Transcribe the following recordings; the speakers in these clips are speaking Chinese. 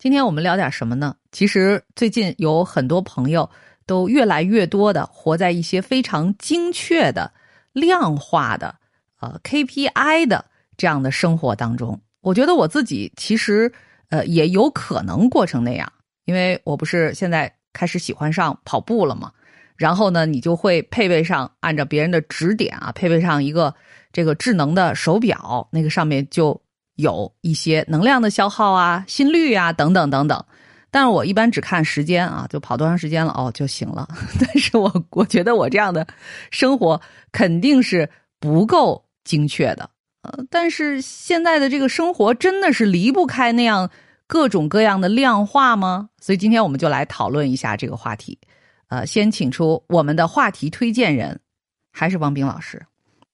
今天我们聊点什么呢？其实最近有很多朋友都越来越多的活在一些非常精确的、量化的、呃 KPI 的这样的生活当中。我觉得我自己其实呃也有可能过成那样，因为我不是现在开始喜欢上跑步了吗？然后呢，你就会配备上按照别人的指点啊，配备上一个这个智能的手表，那个上面就。有一些能量的消耗啊、心率啊等等等等，但是我一般只看时间啊，就跑多长时间了哦就行了。但是我我觉得我这样的生活肯定是不够精确的，呃，但是现在的这个生活真的是离不开那样各种各样的量化吗？所以今天我们就来讨论一下这个话题。呃，先请出我们的话题推荐人，还是王冰老师。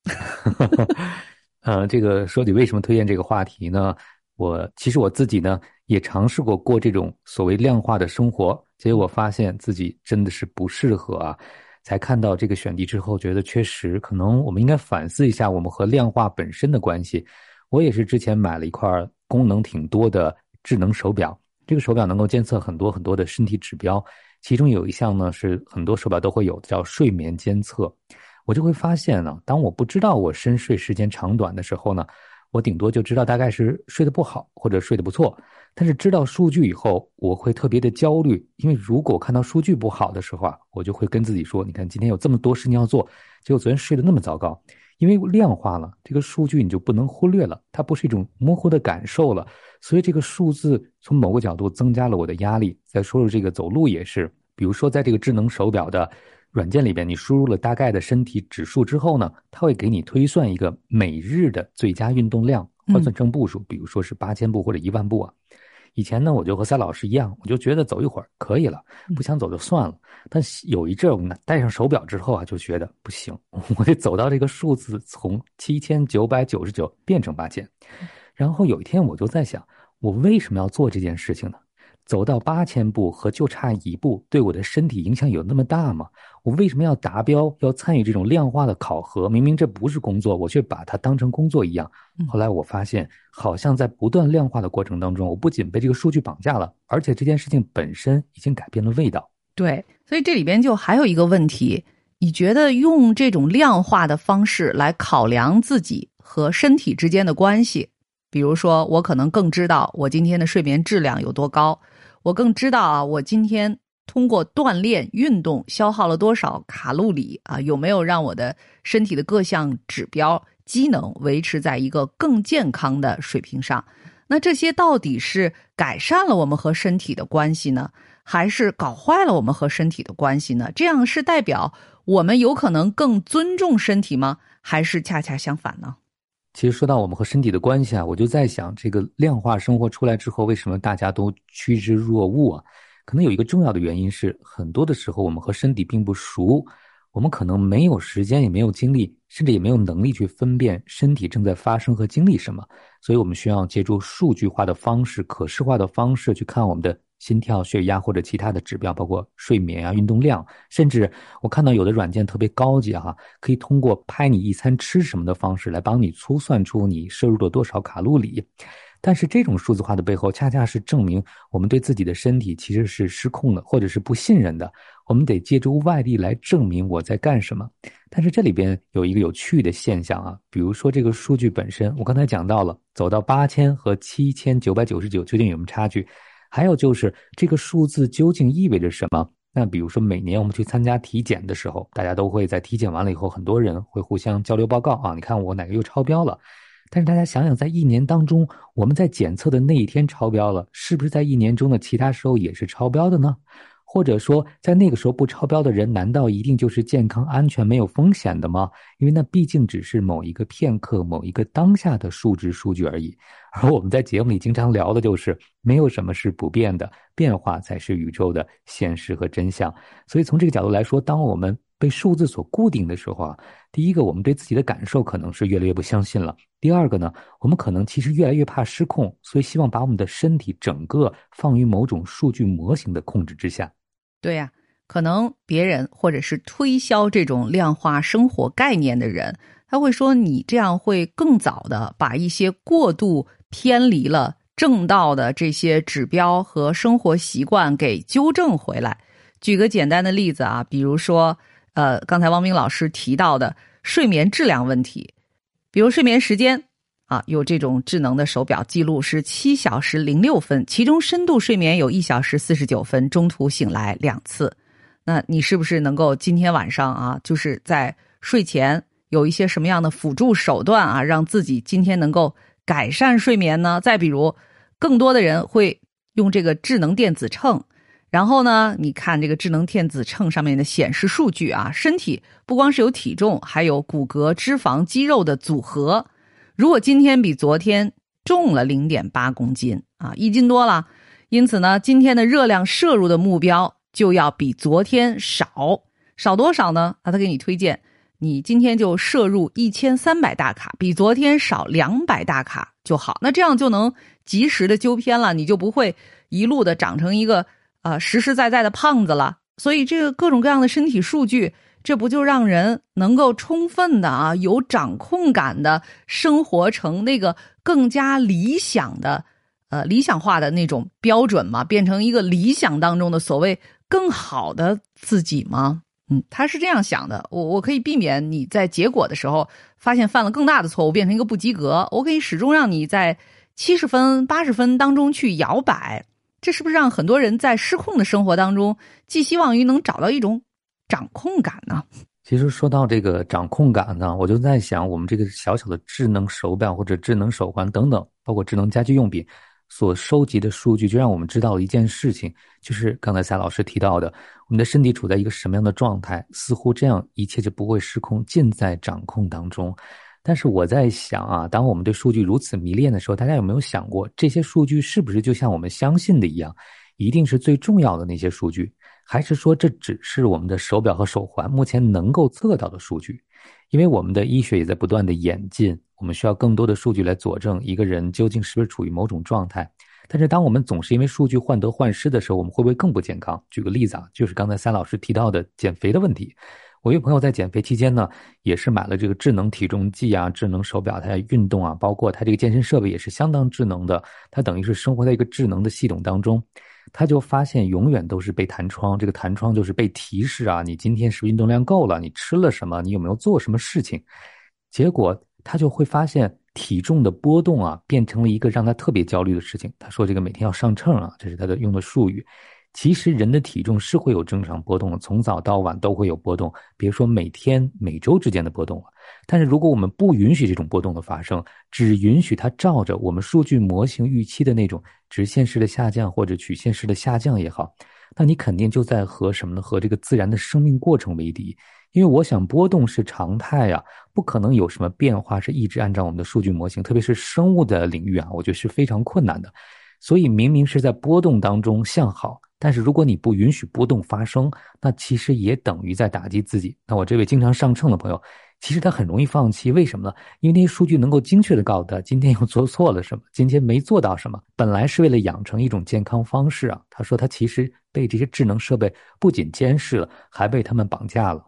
呃，这个说起为什么推荐这个话题呢？我其实我自己呢也尝试过过这种所谓量化的生活，结果发现自己真的是不适合啊。才看到这个选题之后，觉得确实可能我们应该反思一下我们和量化本身的关系。我也是之前买了一块功能挺多的智能手表，这个手表能够监测很多很多的身体指标，其中有一项呢是很多手表都会有，叫睡眠监测。我就会发现呢，当我不知道我深睡时间长短的时候呢，我顶多就知道大概是睡得不好或者睡得不错。但是知道数据以后，我会特别的焦虑，因为如果看到数据不好的时候啊，我就会跟自己说：“你看今天有这么多事情要做，结果昨天睡得那么糟糕。”因为量化了这个数据，你就不能忽略了，它不是一种模糊的感受了。所以这个数字从某个角度增加了我的压力。再说说这个走路也是，比如说在这个智能手表的。软件里边，你输入了大概的身体指数之后呢，它会给你推算一个每日的最佳运动量，换算成步数，比如说是八千步或者一万步啊。以前呢，我就和赛老师一样，我就觉得走一会儿可以了，不想走就算了。但有一阵我戴上手表之后啊，就觉得不行，我得走到这个数字从七千九百九十九变成八千。然后有一天我就在想，我为什么要做这件事情呢？走到八千步和就差一步，对我的身体影响有那么大吗？我为什么要达标，要参与这种量化的考核？明明这不是工作，我却把它当成工作一样。后来我发现，好像在不断量化的过程当中，我不仅被这个数据绑架了，而且这件事情本身已经改变了味道。对，所以这里边就还有一个问题：你觉得用这种量化的方式来考量自己和身体之间的关系，比如说我可能更知道我今天的睡眠质量有多高。我更知道啊，我今天通过锻炼运动消耗了多少卡路里啊？有没有让我的身体的各项指标机能维持在一个更健康的水平上？那这些到底是改善了我们和身体的关系呢，还是搞坏了我们和身体的关系呢？这样是代表我们有可能更尊重身体吗？还是恰恰相反呢？其实说到我们和身体的关系啊，我就在想，这个量化生活出来之后，为什么大家都趋之若鹜啊？可能有一个重要的原因是，很多的时候我们和身体并不熟，我们可能没有时间，也没有精力，甚至也没有能力去分辨身体正在发生和经历什么，所以我们需要借助数据化的方式、可视化的方式去看我们的。心跳、血压或者其他的指标，包括睡眠啊、运动量，甚至我看到有的软件特别高级哈，可以通过拍你一餐吃什么的方式来帮你粗算出你摄入了多少卡路里。但是这种数字化的背后，恰恰是证明我们对自己的身体其实是失控的，或者是不信任的。我们得借助外力来证明我在干什么。但是这里边有一个有趣的现象啊，比如说这个数据本身，我刚才讲到了，走到八千和七千九百九十九究竟有什么差距？还有就是这个数字究竟意味着什么？那比如说每年我们去参加体检的时候，大家都会在体检完了以后，很多人会互相交流报告啊。你看我哪个又超标了？但是大家想想，在一年当中，我们在检测的那一天超标了，是不是在一年中的其他时候也是超标的呢？或者说，在那个时候不超标的人，难道一定就是健康安全没有风险的吗？因为那毕竟只是某一个片刻、某一个当下的数值数据而已。而我们在节目里经常聊的就是，没有什么是不变的，变化才是宇宙的现实和真相。所以从这个角度来说，当我们被数字所固定的时候啊，第一个，我们对自己的感受可能是越来越不相信了；第二个呢，我们可能其实越来越怕失控，所以希望把我们的身体整个放于某种数据模型的控制之下。对呀，可能别人或者是推销这种量化生活概念的人，他会说你这样会更早的把一些过度偏离了正道的这些指标和生活习惯给纠正回来。举个简单的例子啊，比如说，呃，刚才汪冰老师提到的睡眠质量问题，比如睡眠时间啊，有这种智能的手表记录是七小时零六分，其中深度睡眠有一小时四十九分，中途醒来两次。那你是不是能够今天晚上啊，就是在睡前有一些什么样的辅助手段啊，让自己今天能够改善睡眠呢？再比如，更多的人会用这个智能电子秤，然后呢，你看这个智能电子秤上面的显示数据啊，身体不光是有体重，还有骨骼、脂肪、肌肉的组合。如果今天比昨天重了零点八公斤啊，一斤多了，因此呢，今天的热量摄入的目标。就要比昨天少少多少呢？啊，他给你推荐，你今天就摄入一千三百大卡，比昨天少两百大卡就好。那这样就能及时的纠偏了，你就不会一路的长成一个啊实实在在的胖子了。所以这个各种各样的身体数据，这不就让人能够充分的啊有掌控感的生活成那个更加理想的呃理想化的那种标准嘛？变成一个理想当中的所谓。更好的自己吗？嗯，他是这样想的。我我可以避免你在结果的时候发现犯了更大的错误，变成一个不及格。我可以始终让你在七十分、八十分当中去摇摆。这是不是让很多人在失控的生活当中寄希望于能找到一种掌控感呢？其实说到这个掌控感呢，我就在想，我们这个小小的智能手表或者智能手环等等，包括智能家居用品。所收集的数据就让我们知道了一件事情，就是刚才赛老师提到的，我们的身体处在一个什么样的状态，似乎这样一切就不会失控，尽在掌控当中。但是我在想啊，当我们对数据如此迷恋的时候，大家有没有想过，这些数据是不是就像我们相信的一样，一定是最重要的那些数据，还是说这只是我们的手表和手环目前能够测到的数据？因为我们的医学也在不断的演进。我们需要更多的数据来佐证一个人究竟是不是处于某种状态。但是，当我们总是因为数据患得患失的时候，我们会不会更不健康？举个例子啊，就是刚才三老师提到的减肥的问题。我一朋友在减肥期间呢，也是买了这个智能体重计啊、智能手表，他在运动啊，包括他这个健身设备也是相当智能的。他等于是生活在一个智能的系统当中，他就发现永远都是被弹窗，这个弹窗就是被提示啊，你今天是不是运动量够了？你吃了什么？你有没有做什么事情？结果。他就会发现体重的波动啊，变成了一个让他特别焦虑的事情。他说：“这个每天要上秤啊，这是他的用的术语。其实人的体重是会有正常波动的，从早到晚都会有波动，别说每天、每周之间的波动了。但是如果我们不允许这种波动的发生，只允许它照着我们数据模型预期的那种直线式的下降或者曲线式的下降也好，那你肯定就在和什么呢？和这个自然的生命过程为敌。”因为我想波动是常态呀，不可能有什么变化是一直按照我们的数据模型，特别是生物的领域啊，我觉得是非常困难的。所以明明是在波动当中向好，但是如果你不允许波动发生，那其实也等于在打击自己。那我这位经常上秤的朋友，其实他很容易放弃，为什么呢？因为那些数据能够精确的告诉他今天又做错了什么，今天没做到什么。本来是为了养成一种健康方式啊，他说他其实被这些智能设备不仅监视了，还被他们绑架了。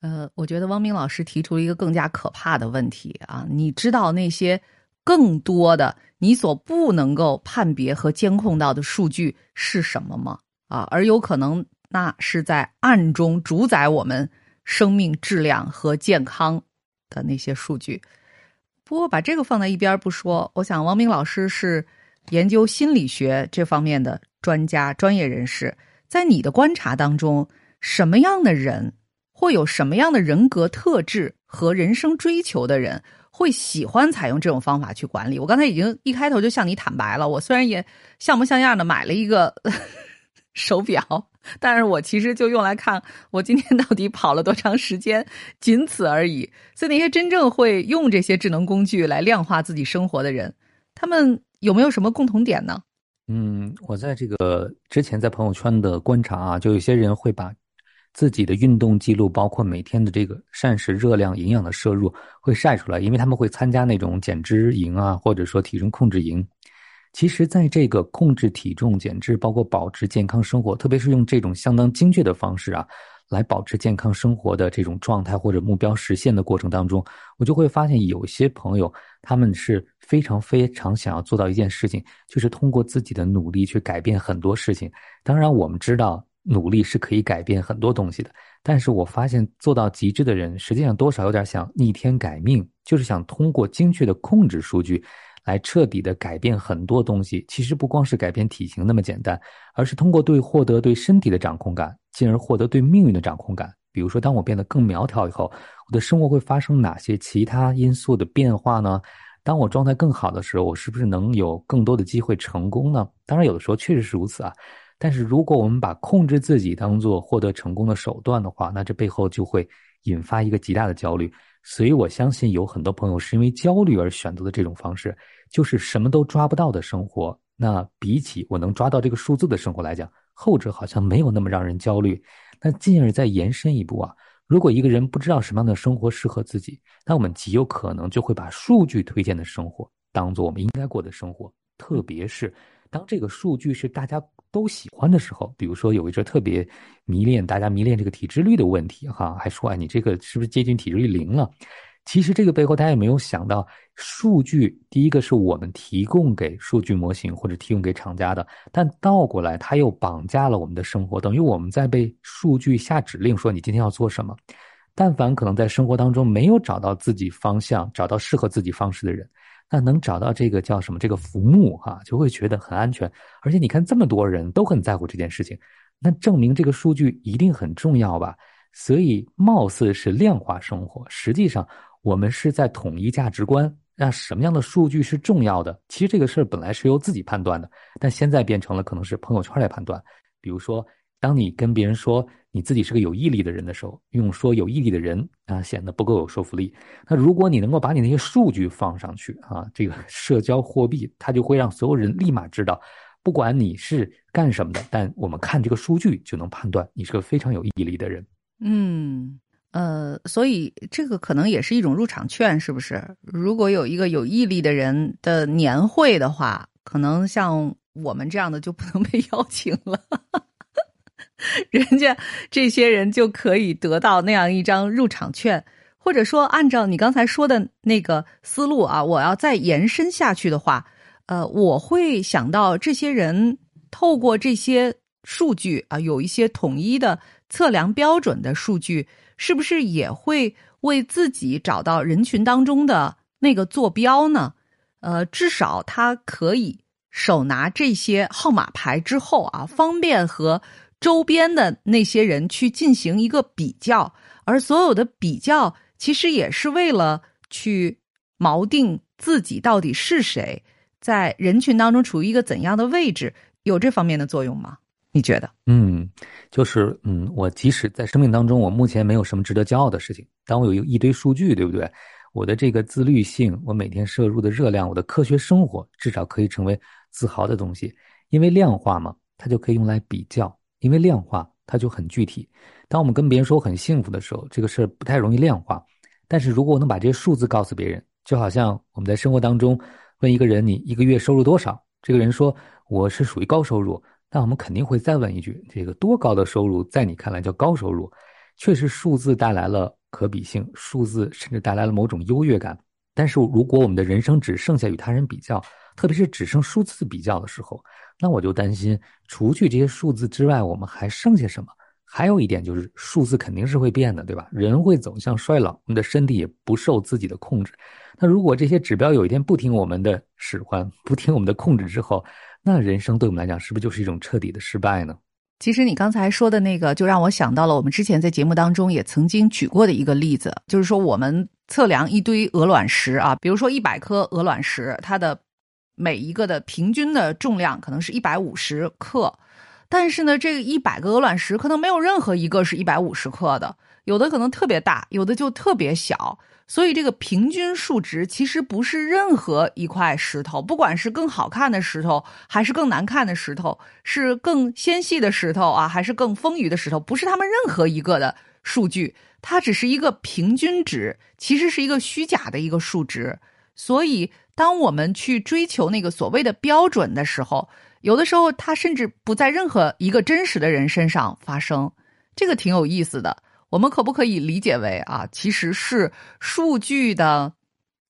呃，我觉得汪明老师提出了一个更加可怕的问题啊！你知道那些更多的你所不能够判别和监控到的数据是什么吗？啊，而有可能那是在暗中主宰我们生命质量和健康的那些数据。不过把这个放在一边不说，我想王明老师是研究心理学这方面的专家、专业人士，在你的观察当中，什么样的人？会有什么样的人格特质和人生追求的人会喜欢采用这种方法去管理？我刚才已经一开头就向你坦白了，我虽然也像模像样的买了一个 手表，但是我其实就用来看我今天到底跑了多长时间，仅此而已。所以那些真正会用这些智能工具来量化自己生活的人，他们有没有什么共同点呢？嗯，我在这个之前在朋友圈的观察啊，就有些人会把。自己的运动记录，包括每天的这个膳食热量、营养的摄入，会晒出来，因为他们会参加那种减脂营啊，或者说体重控制营。其实，在这个控制体重、减脂，包括保持健康生活，特别是用这种相当精确的方式啊，来保持健康生活的这种状态或者目标实现的过程当中，我就会发现有些朋友他们是非常非常想要做到一件事情，就是通过自己的努力去改变很多事情。当然，我们知道努力是可以改变很多东西的，但是我发现做到极致的人，实际上多少有点想逆天改命，就是想通过精确的控制数据。来彻底的改变很多东西，其实不光是改变体型那么简单，而是通过对获得对身体的掌控感，进而获得对命运的掌控感。比如说，当我变得更苗条以后，我的生活会发生哪些其他因素的变化呢？当我状态更好的时候，我是不是能有更多的机会成功呢？当然，有的时候确实是如此啊。但是，如果我们把控制自己当做获得成功的手段的话，那这背后就会引发一个极大的焦虑。所以我相信有很多朋友是因为焦虑而选择的这种方式，就是什么都抓不到的生活。那比起我能抓到这个数字的生活来讲，后者好像没有那么让人焦虑。那进而再延伸一步啊，如果一个人不知道什么样的生活适合自己，那我们极有可能就会把数据推荐的生活当做我们应该过的生活，特别是当这个数据是大家。都喜欢的时候，比如说有一阵特别迷恋，大家迷恋这个体脂率的问题，哈，还说哎，你这个是不是接近体脂率零了？其实这个背后大家也没有想到，数据第一个是我们提供给数据模型或者提供给厂家的，但倒过来它又绑架了我们的生活，等于我们在被数据下指令说你今天要做什么。但凡可能在生活当中没有找到自己方向、找到适合自己方式的人。那能找到这个叫什么？这个浮木哈，就会觉得很安全。而且你看，这么多人都很在乎这件事情，那证明这个数据一定很重要吧？所以，貌似是量化生活，实际上我们是在统一价值观。那什么样的数据是重要的？其实这个事儿本来是由自己判断的，但现在变成了可能是朋友圈来判断。比如说。当你跟别人说你自己是个有毅力的人的时候，用说有毅力的人啊，显得不够有说服力。那如果你能够把你那些数据放上去啊，这个 社交货币，它就会让所有人立马知道，不管你是干什么的，但我们看这个数据就能判断你是个非常有毅力的人。嗯，呃，所以这个可能也是一种入场券，是不是？如果有一个有毅力的人的年会的话，可能像我们这样的就不能被 邀请了。人家这些人就可以得到那样一张入场券，或者说按照你刚才说的那个思路啊，我要再延伸下去的话，呃，我会想到这些人透过这些数据啊，有一些统一的测量标准的数据，是不是也会为自己找到人群当中的那个坐标呢？呃，至少他可以手拿这些号码牌之后啊，方便和。周边的那些人去进行一个比较，而所有的比较其实也是为了去锚定自己到底是谁，在人群当中处于一个怎样的位置，有这方面的作用吗？你觉得？嗯，就是嗯，我即使在生命当中，我目前没有什么值得骄傲的事情，当我有一堆数据，对不对？我的这个自律性，我每天摄入的热量，我的科学生活，至少可以成为自豪的东西，因为量化嘛，它就可以用来比较。因为量化它就很具体，当我们跟别人说很幸福的时候，这个事儿不太容易量化。但是如果我能把这些数字告诉别人，就好像我们在生活当中问一个人你一个月收入多少，这个人说我是属于高收入，那我们肯定会再问一句，这个多高的收入在你看来叫高收入？确实数字带来了可比性，数字甚至带来了某种优越感。但是如果我们的人生只剩下与他人比较，特别是只剩数字比较的时候，那我就担心，除去这些数字之外，我们还剩下什么？还有一点就是，数字肯定是会变的，对吧？人会走向衰老，我们的身体也不受自己的控制。那如果这些指标有一天不听我们的使唤，不听我们的控制之后，那人生对我们来讲，是不是就是一种彻底的失败呢？其实你刚才说的那个，就让我想到了我们之前在节目当中也曾经举过的一个例子，就是说我们测量一堆鹅卵石啊，比如说一百颗鹅卵石，它的。每一个的平均的重量可能是一百五十克，但是呢，这个一百个鹅卵石可能没有任何一个是一百五十克的，有的可能特别大，有的就特别小。所以这个平均数值其实不是任何一块石头，不管是更好看的石头，还是更难看的石头，是更纤细的石头啊，还是更丰腴的石头，不是他们任何一个的数据，它只是一个平均值，其实是一个虚假的一个数值。所以。当我们去追求那个所谓的标准的时候，有的时候它甚至不在任何一个真实的人身上发生。这个挺有意思的。我们可不可以理解为啊，其实是数据的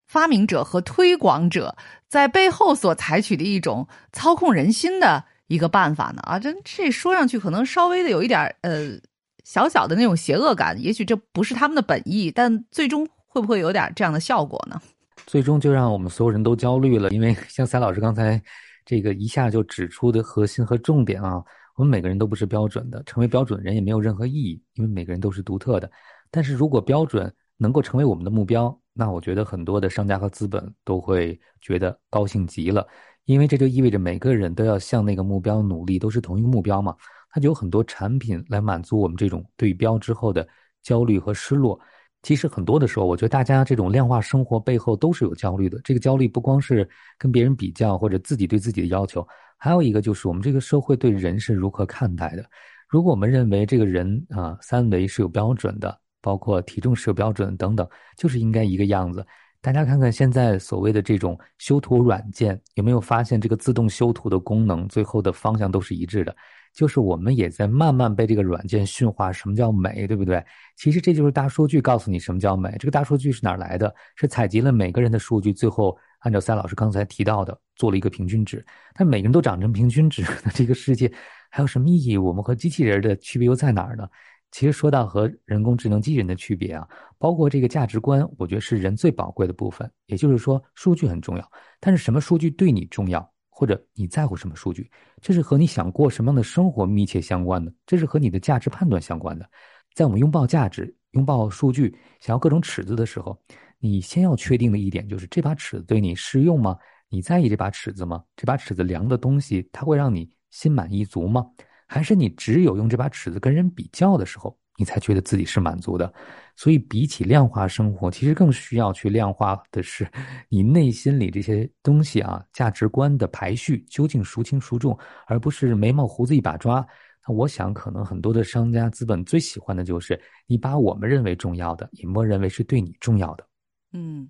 发明者和推广者在背后所采取的一种操控人心的一个办法呢？啊，这这说上去可能稍微的有一点呃小小的那种邪恶感，也许这不是他们的本意，但最终会不会有点这样的效果呢？最终就让我们所有人都焦虑了，因为像赛老师刚才这个一下就指出的核心和重点啊。我们每个人都不是标准的，成为标准人也没有任何意义，因为每个人都是独特的。但是如果标准能够成为我们的目标，那我觉得很多的商家和资本都会觉得高兴极了，因为这就意味着每个人都要向那个目标努力，都是同一个目标嘛。它就有很多产品来满足我们这种对标之后的焦虑和失落。其实很多的时候，我觉得大家这种量化生活背后都是有焦虑的。这个焦虑不光是跟别人比较，或者自己对自己的要求。还有一个就是我们这个社会对人是如何看待的？如果我们认为这个人啊三维是有标准的，包括体重是有标准等等，就是应该一个样子。大家看看现在所谓的这种修图软件，有没有发现这个自动修图的功能最后的方向都是一致的？就是我们也在慢慢被这个软件驯化，什么叫美，对不对？其实这就是大数据告诉你什么叫美。这个大数据是哪来的？是采集了每个人的数据，最后。按照三老师刚才提到的，做了一个平均值，但每个人都长成平均值，那这个世界还有什么意义？我们和机器人的区别又在哪儿呢？其实说到和人工智能机器人的区别啊，包括这个价值观，我觉得是人最宝贵的部分。也就是说，数据很重要，但是什么数据对你重要，或者你在乎什么数据，这是和你想过什么样的生活密切相关的，这是和你的价值判断相关的。在我们拥抱价值、拥抱数据、想要各种尺子的时候。你先要确定的一点就是这把尺子对你适用吗？你在意这把尺子吗？这把尺子量的东西，它会让你心满意足吗？还是你只有用这把尺子跟人比较的时候，你才觉得自己是满足的？所以，比起量化生活，其实更需要去量化的是你内心里这些东西啊，价值观的排序究竟孰轻孰重，而不是眉毛胡子一把抓。那我想，可能很多的商家资本最喜欢的就是你把我们认为重要的，也默认为是对你重要的。嗯，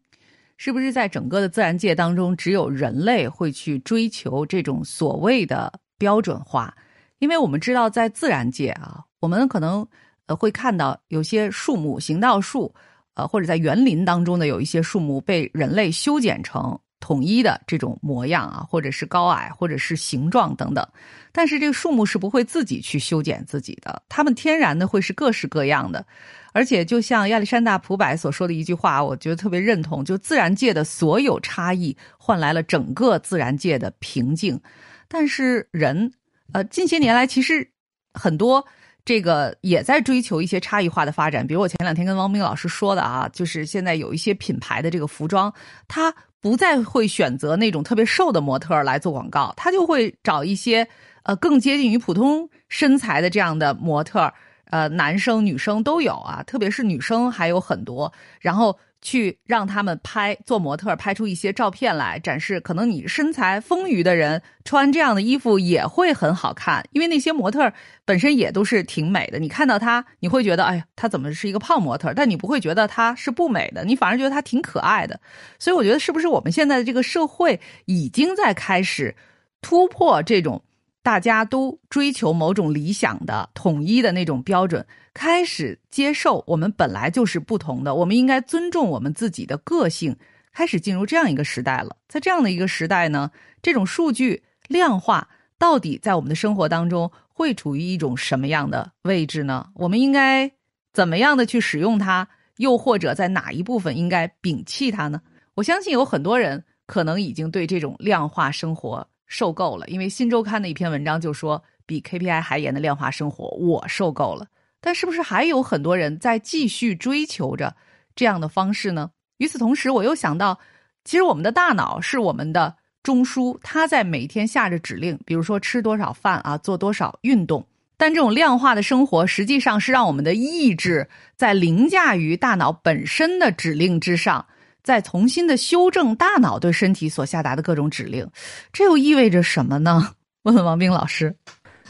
是不是在整个的自然界当中，只有人类会去追求这种所谓的标准化？因为我们知道，在自然界啊，我们可能会看到有些树木，行道树，呃，或者在园林当中的有一些树木被人类修剪成统一的这种模样啊，或者是高矮，或者是形状等等。但是这个树木是不会自己去修剪自己的，它们天然的会是各式各样的。而且，就像亚历山大·普柏所说的一句话，我觉得特别认同：就自然界的所有差异换来了整个自然界的平静。但是人，呃，近些年来其实很多这个也在追求一些差异化的发展。比如我前两天跟汪冰老师说的啊，就是现在有一些品牌的这个服装，它不再会选择那种特别瘦的模特来做广告，它就会找一些呃更接近于普通身材的这样的模特。呃，男生女生都有啊，特别是女生还有很多，然后去让他们拍做模特，拍出一些照片来展示。可能你身材丰腴的人穿这样的衣服也会很好看，因为那些模特本身也都是挺美的。你看到她，你会觉得，哎呀，她怎么是一个胖模特？但你不会觉得她是不美的，你反而觉得她挺可爱的。所以我觉得，是不是我们现在的这个社会已经在开始突破这种？大家都追求某种理想的统一的那种标准，开始接受我们本来就是不同的，我们应该尊重我们自己的个性，开始进入这样一个时代了。在这样的一个时代呢，这种数据量化到底在我们的生活当中会处于一种什么样的位置呢？我们应该怎么样的去使用它？又或者在哪一部分应该摒弃它呢？我相信有很多人可能已经对这种量化生活。受够了，因为《新周刊》的一篇文章就说，比 KPI 还严的量化生活，我受够了。但是不是还有很多人在继续追求着这样的方式呢？与此同时，我又想到，其实我们的大脑是我们的中枢，它在每天下着指令，比如说吃多少饭啊，做多少运动。但这种量化的生活，实际上是让我们的意志在凌驾于大脑本身的指令之上。再重新的修正大脑对身体所下达的各种指令，这又意味着什么呢？问问王冰老师。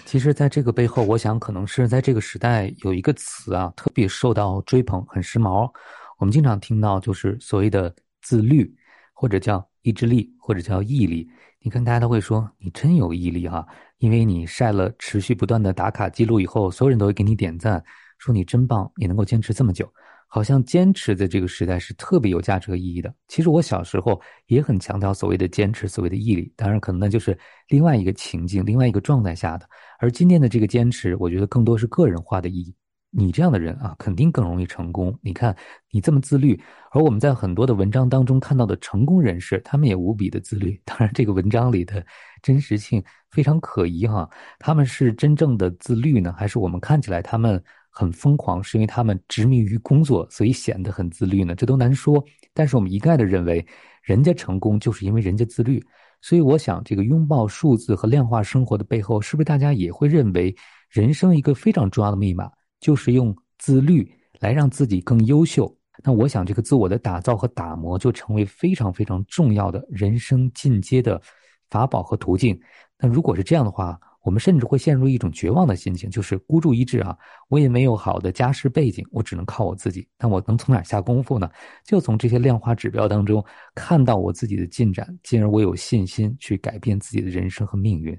其实，在这个背后，我想可能是在这个时代有一个词啊，特别受到追捧，很时髦。我们经常听到，就是所谓的自律，或者叫意志力，或者叫毅力。你看，大家都会说你真有毅力哈，因为你晒了持续不断的打卡记录以后，所有人都会给你点赞。说你真棒，你能够坚持这么久，好像坚持在这个时代是特别有价值和意义的。其实我小时候也很强调所谓的坚持，所谓的毅力，当然可能那就是另外一个情境、另外一个状态下的。而今天的这个坚持，我觉得更多是个人化的意义。你这样的人啊，肯定更容易成功。你看，你这么自律，而我们在很多的文章当中看到的成功人士，他们也无比的自律。当然，这个文章里的真实性非常可疑哈。他们是真正的自律呢，还是我们看起来他们很疯狂，是因为他们执迷于工作，所以显得很自律呢？这都难说。但是我们一概的认为，人家成功就是因为人家自律。所以，我想这个拥抱数字和量化生活的背后，是不是大家也会认为，人生一个非常重要的密码？就是用自律来让自己更优秀。那我想，这个自我的打造和打磨就成为非常非常重要的人生进阶的法宝和途径。那如果是这样的话，我们甚至会陷入一种绝望的心情，就是孤注一掷啊！我也没有好的家世背景，我只能靠我自己。那我能从哪下功夫呢？就从这些量化指标当中看到我自己的进展，进而我有信心去改变自己的人生和命运。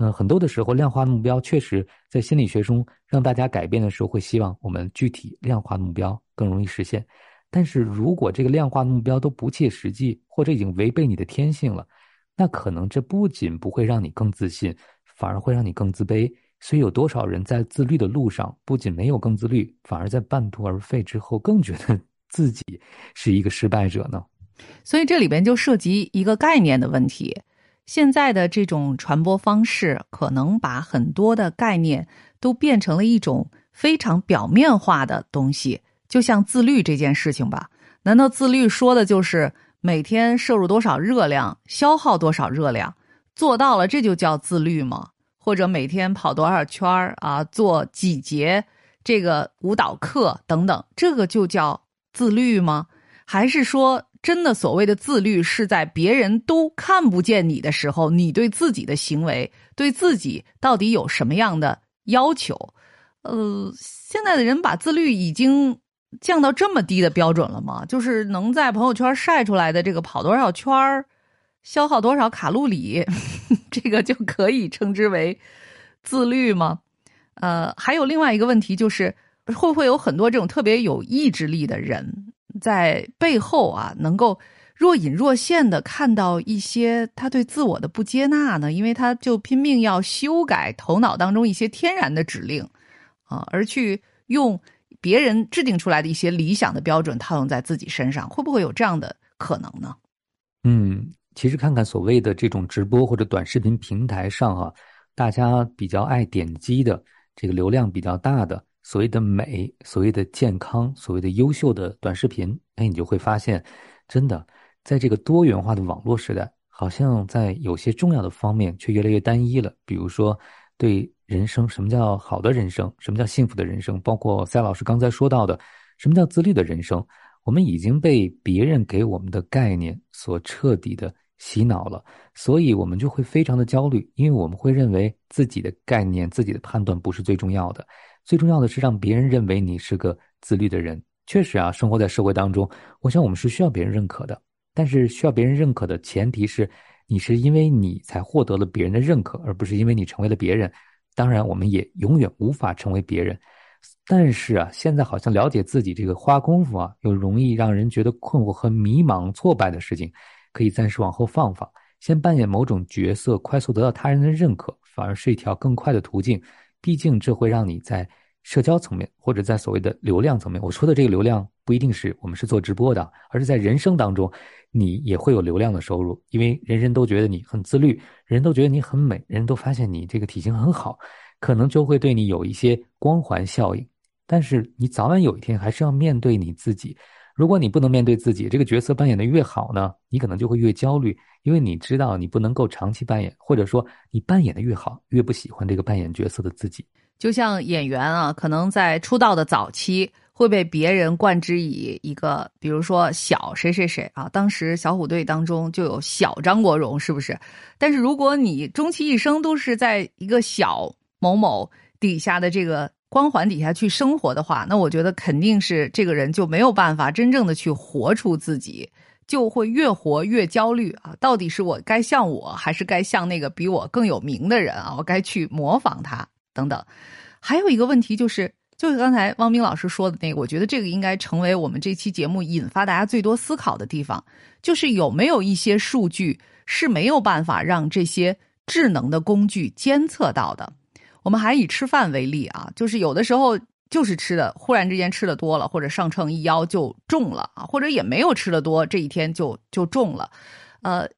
嗯，很多的时候，量化目标确实在心理学中让大家改变的时候，会希望我们具体量化目标更容易实现。但是如果这个量化目标都不切实际，或者已经违背你的天性了，那可能这不仅不会让你更自信，反而会让你更自卑。所以，有多少人在自律的路上，不仅没有更自律，反而在半途而废之后，更觉得 自己是一个失败者呢？所以，这里边就涉及一个概念的问题。现在的这种传播方式，可能把很多的概念都变成了一种非常表面化的东西，就像自律这件事情吧？难道自律说的就是每天摄入多少热量，消耗多少热量，做到了这就叫自律吗？或者每天跑多少圈儿啊，做几节这个舞蹈课等等，这个就叫自律吗？还是说？真的所谓的自律，是在别人都看不见你的时候，你对自己的行为，对自己到底有什么样的要求？呃，现在的人把自律已经降到这么低的标准了吗？就是能在朋友圈晒出来的这个跑多少圈儿，消耗多少卡路里，这个就可以称之为自律吗？呃，还有另外一个问题就是，会不会有很多这种特别有意志力的人？在背后啊，能够若隐若现的看到一些他对自我的不接纳呢？因为他就拼命要修改头脑当中一些天然的指令，啊，而去用别人制定出来的一些理想的标准套用在自己身上，会不会有这样的可能呢？嗯，其实看看所谓的这种直播或者短视频平台上啊，大家比较爱点击的这个流量比较大的。所谓的美，所谓的健康，所谓的优秀的短视频，哎，你就会发现，真的，在这个多元化的网络时代，好像在有些重要的方面却越来越单一了。比如说，对人生，什么叫好的人生，什么叫幸福的人生，包括赛老师刚才说到的，什么叫自律的人生，我们已经被别人给我们的概念所彻底的洗脑了，所以我们就会非常的焦虑，因为我们会认为自己的概念、自己的判断不是最重要的。最重要的是让别人认为你是个自律的人。确实啊，生活在社会当中，我想我们是需要别人认可的。但是需要别人认可的前提是，你是因为你才获得了别人的认可，而不是因为你成为了别人。当然，我们也永远无法成为别人。但是啊，现在好像了解自己这个花功夫啊，又容易让人觉得困惑和迷茫、挫败的事情，可以暂时往后放放，先扮演某种角色，快速得到他人的认可，反而是一条更快的途径。毕竟这会让你在社交层面，或者在所谓的流量层面，我说的这个流量不一定是我们是做直播的，而是在人生当中，你也会有流量的收入，因为人人都觉得你很自律，人都觉得你很美，人都发现你这个体型很好，可能就会对你有一些光环效应。但是你早晚有一天还是要面对你自己。如果你不能面对自己，这个角色扮演的越好呢，你可能就会越焦虑，因为你知道你不能够长期扮演，或者说你扮演的越好，越不喜欢这个扮演角色的自己。就像演员啊，可能在出道的早期会被别人冠之以一个，比如说小谁谁谁啊，当时小虎队当中就有小张国荣，是不是？但是如果你终其一生都是在一个小某某底下的这个。光环底下去生活的话，那我觉得肯定是这个人就没有办法真正的去活出自己，就会越活越焦虑啊！到底是我该像我，还是该像那个比我更有名的人啊？我该去模仿他等等。还有一个问题就是，就是刚才汪冰老师说的那个，我觉得这个应该成为我们这期节目引发大家最多思考的地方，就是有没有一些数据是没有办法让这些智能的工具监测到的。我们还以吃饭为例啊，就是有的时候就是吃的，忽然之间吃的多了，或者上秤一腰就重了啊，或者也没有吃的多，这一天就就重了，呃。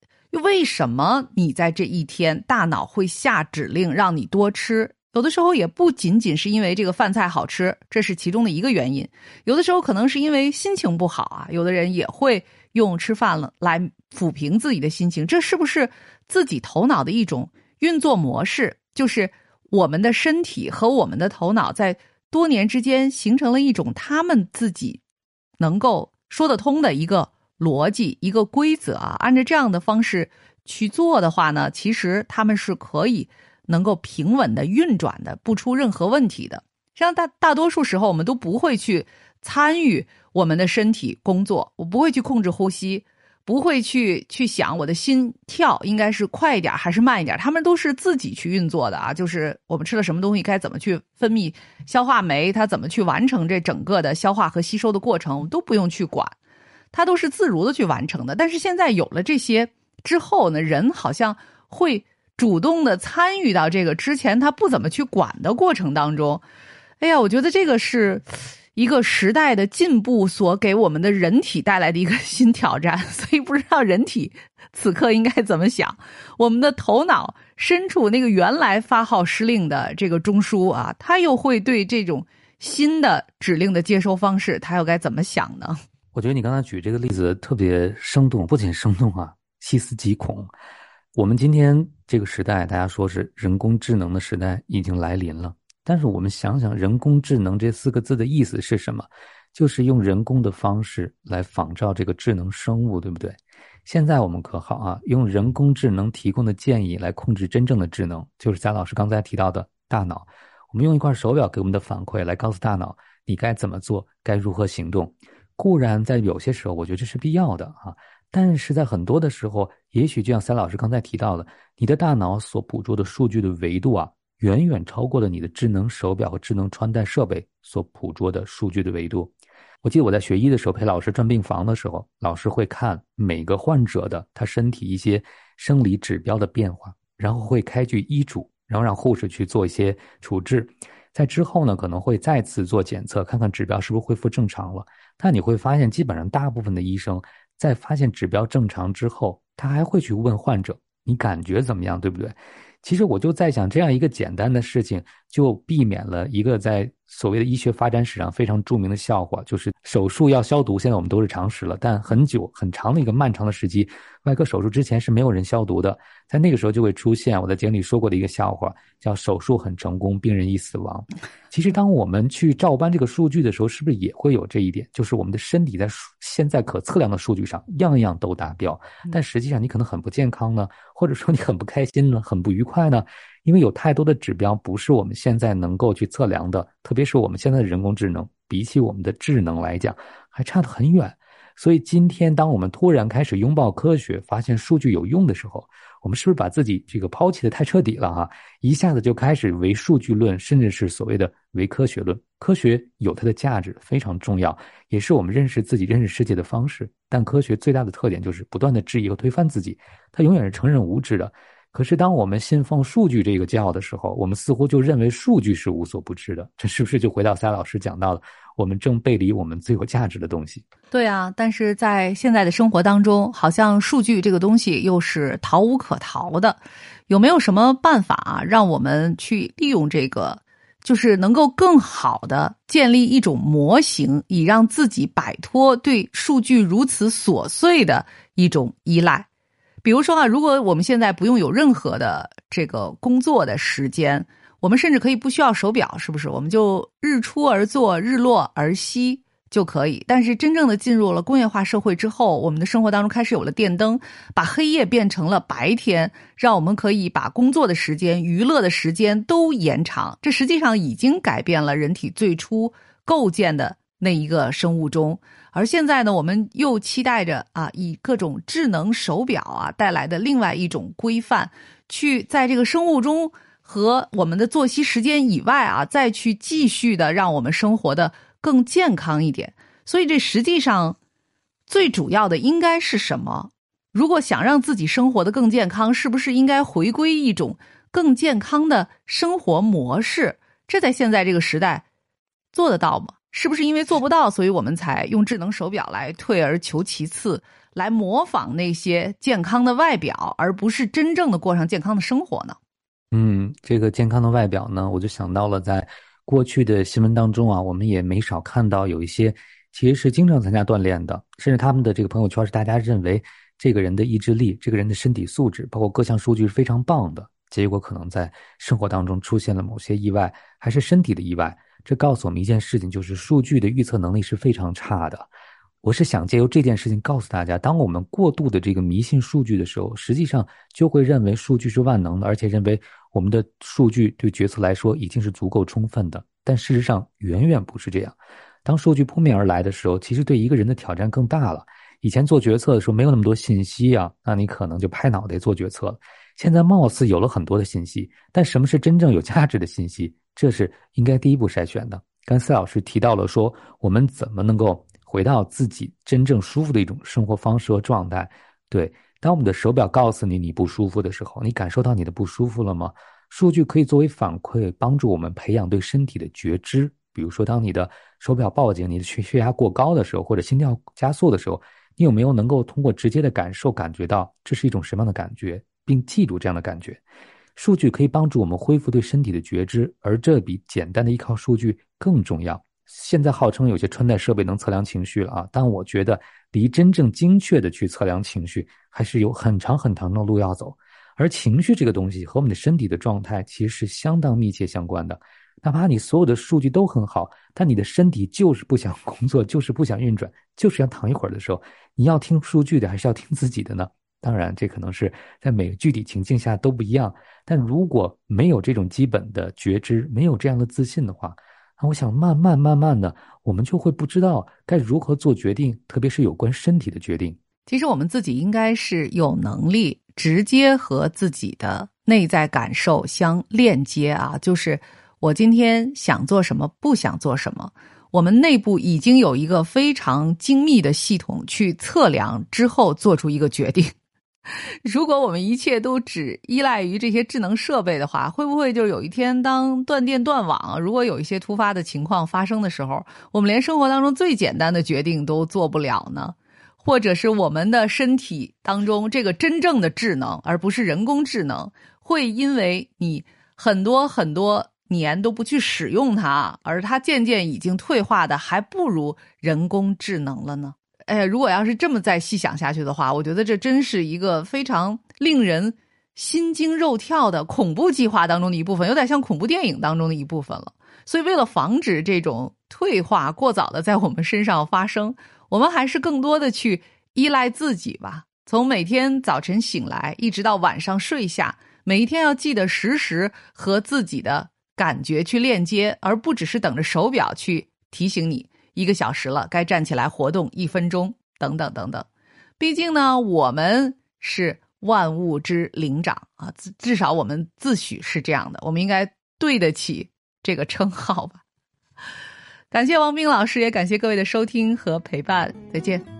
为什么你在这一天大脑会下指令让你多吃？有的时候也不仅仅是因为这个饭菜好吃，这是其中的一个原因。有的时候可能是因为心情不好啊，有的人也会用吃饭了来抚平自己的心情。这是不是自己头脑的一种运作模式？就是我们的身体和我们的头脑在多年之间形成了一种他们自己能够说得通的一个。逻辑一个规则啊，按照这样的方式去做的话呢，其实他们是可以能够平稳的运转的，不出任何问题的。像大大多数时候，我们都不会去参与我们的身体工作，我不会去控制呼吸，不会去去想我的心跳应该是快一点还是慢一点，他们都是自己去运作的啊。就是我们吃了什么东西，该怎么去分泌消化酶，它怎么去完成这整个的消化和吸收的过程，都不用去管。它都是自如的去完成的，但是现在有了这些之后呢，人好像会主动的参与到这个之前他不怎么去管的过程当中。哎呀，我觉得这个是一个时代的进步所给我们的人体带来的一个新挑战，所以不知道人体此刻应该怎么想。我们的头脑深处那个原来发号施令的这个中枢啊，它又会对这种新的指令的接收方式，它又该怎么想呢？我觉得你刚才举这个例子特别生动，不仅生动啊，细思极恐。我们今天这个时代，大家说是人工智能的时代已经来临了。但是我们想想，人工智能这四个字的意思是什么？就是用人工的方式来仿照这个智能生物，对不对？现在我们可好啊，用人工智能提供的建议来控制真正的智能，就是贾老师刚才提到的大脑。我们用一块手表给我们的反馈来告诉大脑，你该怎么做，该如何行动。固然在有些时候，我觉得这是必要的啊，但是在很多的时候，也许就像三老师刚才提到的，你的大脑所捕捉的数据的维度啊，远远超过了你的智能手表和智能穿戴设备所捕捉的数据的维度。我记得我在学医的时候，陪老师转病房的时候，老师会看每个患者的他身体一些生理指标的变化，然后会开具医嘱，然后让护士去做一些处置。在之后呢，可能会再次做检测，看看指标是不是恢复正常了。但你会发现，基本上大部分的医生在发现指标正常之后，他还会去问患者：“你感觉怎么样？”对不对？其实我就在想，这样一个简单的事情，就避免了一个在。所谓的医学发展史上非常著名的笑话，就是手术要消毒。现在我们都是常识了，但很久很长的一个漫长的时期，外科手术之前是没有人消毒的。在那个时候就会出现我在节目里说过的一个笑话，叫手术很成功，病人易死亡。其实当我们去照搬这个数据的时候，是不是也会有这一点？就是我们的身体在现在可测量的数据上样样都达标，但实际上你可能很不健康呢，或者说你很不开心呢，很不愉快呢？因为有太多的指标不是我们现在能够去测量的，特别是我们现在的人工智能，比起我们的智能来讲，还差得很远。所以今天，当我们突然开始拥抱科学，发现数据有用的时候，我们是不是把自己这个抛弃的太彻底了哈？一下子就开始唯数据论，甚至是所谓的唯科学论。科学有它的价值，非常重要，也是我们认识自己、认识世界的方式。但科学最大的特点就是不断的质疑和推翻自己，它永远是承认无知的。可是，当我们信奉数据这个教的时候，我们似乎就认为数据是无所不知的。这是不是就回到赛老师讲到的，我们正背离我们最有价值的东西？对啊，但是在现在的生活当中，好像数据这个东西又是逃无可逃的。有没有什么办法啊让我们去利用这个，就是能够更好的建立一种模型，以让自己摆脱对数据如此琐碎的一种依赖？比如说啊，如果我们现在不用有任何的这个工作的时间，我们甚至可以不需要手表，是不是？我们就日出而作，日落而息就可以。但是真正的进入了工业化社会之后，我们的生活当中开始有了电灯，把黑夜变成了白天，让我们可以把工作的时间、娱乐的时间都延长。这实际上已经改变了人体最初构建的那一个生物钟。而现在呢，我们又期待着啊，以各种智能手表啊带来的另外一种规范，去在这个生物钟和我们的作息时间以外啊，再去继续的让我们生活的更健康一点。所以这实际上最主要的应该是什么？如果想让自己生活的更健康，是不是应该回归一种更健康的生活模式？这在现在这个时代做得到吗？是不是因为做不到，所以我们才用智能手表来退而求其次，来模仿那些健康的外表，而不是真正的过上健康的生活呢？嗯，这个健康的外表呢，我就想到了在过去的新闻当中啊，我们也没少看到有一些其实是经常参加锻炼的，甚至他们的这个朋友圈是大家认为这个人的意志力、这个人的身体素质，包括各项数据是非常棒的，结果可能在生活当中出现了某些意外，还是身体的意外。这告诉我们一件事情，就是数据的预测能力是非常差的。我是想借由这件事情告诉大家，当我们过度的这个迷信数据的时候，实际上就会认为数据是万能的，而且认为我们的数据对决策来说已经是足够充分的。但事实上远远不是这样。当数据扑面而来的时候，其实对一个人的挑战更大了。以前做决策的时候没有那么多信息啊，那你可能就拍脑袋做决策了。现在貌似有了很多的信息，但什么是真正有价值的信息？这是应该第一步筛选的。刚才老师提到了说，我们怎么能够回到自己真正舒服的一种生活方式和状态？对，当我们的手表告诉你你不舒服的时候，你感受到你的不舒服了吗？数据可以作为反馈，帮助我们培养对身体的觉知。比如说，当你的手表报警，你的血血压过高的时候，或者心跳加速的时候，你有没有能够通过直接的感受感觉到这是一种什么样的感觉，并记住这样的感觉？数据可以帮助我们恢复对身体的觉知，而这比简单的依靠数据更重要。现在号称有些穿戴设备能测量情绪了啊，但我觉得离真正精确的去测量情绪还是有很长很长的路要走。而情绪这个东西和我们的身体的状态其实是相当密切相关的。哪怕你所有的数据都很好，但你的身体就是不想工作，就是不想运转，就是想躺一会儿的时候，你要听数据的还是要听自己的呢？当然，这可能是在每个具体情境下都不一样。但如果没有这种基本的觉知，没有这样的自信的话，那我想慢慢慢慢的，我们就会不知道该如何做决定，特别是有关身体的决定。其实我们自己应该是有能力直接和自己的内在感受相链接啊，就是我今天想做什么，不想做什么，我们内部已经有一个非常精密的系统去测量之后做出一个决定。如果我们一切都只依赖于这些智能设备的话，会不会就有一天当断电断网，如果有一些突发的情况发生的时候，我们连生活当中最简单的决定都做不了呢？或者是我们的身体当中这个真正的智能，而不是人工智能，会因为你很多很多年都不去使用它，而它渐渐已经退化的，还不如人工智能了呢？哎，如果要是这么再细想下去的话，我觉得这真是一个非常令人心惊肉跳的恐怖计划当中的一部分，有点像恐怖电影当中的一部分了。所以，为了防止这种退化过早的在我们身上发生，我们还是更多的去依赖自己吧。从每天早晨醒来一直到晚上睡下，每一天要记得时时和自己的感觉去链接，而不只是等着手表去提醒你。一个小时了，该站起来活动一分钟，等等等等。毕竟呢，我们是万物之灵长啊，至至少我们自诩是这样的，我们应该对得起这个称号吧。感谢王斌老师，也感谢各位的收听和陪伴，再见。